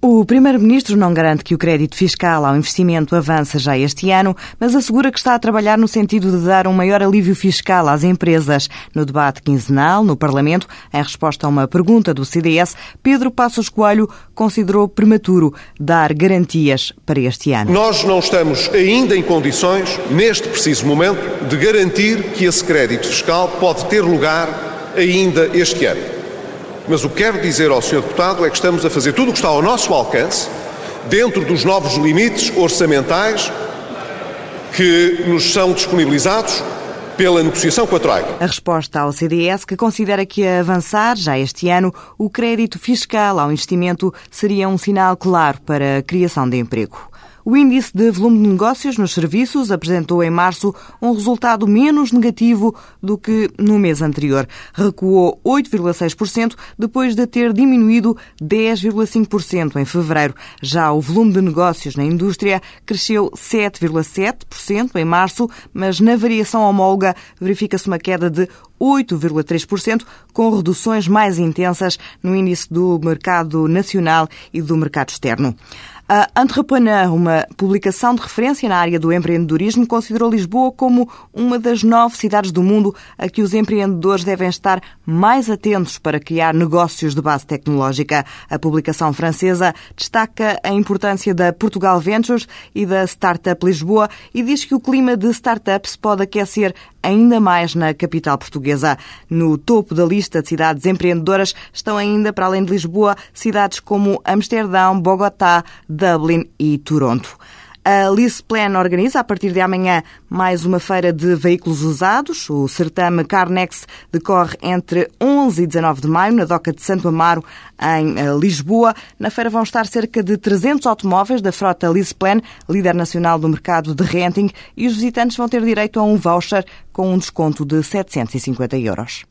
O Primeiro-Ministro não garante que o crédito fiscal ao investimento avança já este ano, mas assegura que está a trabalhar no sentido de dar um maior alívio fiscal às empresas. No debate quinzenal, no Parlamento, em resposta a uma pergunta do CDS, Pedro Passos Coelho considerou prematuro dar garantias para este ano. Nós não estamos ainda em condições, neste preciso momento, de garantir que esse crédito fiscal pode ter lugar ainda este ano. Mas o que quero dizer ao Sr. Deputado é que estamos a fazer tudo o que está ao nosso alcance, dentro dos novos limites orçamentais que nos são disponibilizados pela negociação com a Troika. A resposta ao CDS, que considera que a avançar já este ano o crédito fiscal ao investimento seria um sinal claro para a criação de emprego. O índice de volume de negócios nos serviços apresentou em março um resultado menos negativo do que no mês anterior. Recuou 8,6% depois de ter diminuído 10,5% em fevereiro. Já o volume de negócios na indústria cresceu 7,7% em março, mas na variação homóloga verifica-se uma queda de 8,3%, com reduções mais intensas no índice do mercado nacional e do mercado externo. A Entrepreneur, uma publicação de referência na área do empreendedorismo, considerou Lisboa como uma das nove cidades do mundo a que os empreendedores devem estar mais atentos para criar negócios de base tecnológica. A publicação francesa destaca a importância da Portugal Ventures e da Startup Lisboa e diz que o clima de startups pode aquecer ainda mais na capital portuguesa. No topo da lista de cidades empreendedoras estão ainda, para além de Lisboa, cidades como Amsterdão, Bogotá, Dublin e Toronto. A Lisplan organiza, a partir de amanhã, mais uma feira de veículos usados. O certame Carnex decorre entre 11 e 19 de maio, na Doca de Santo Amaro, em eh, Lisboa. Na feira vão estar cerca de 300 automóveis da frota Lisplan, líder nacional do mercado de renting, e os visitantes vão ter direito a um voucher com um desconto de 750 euros.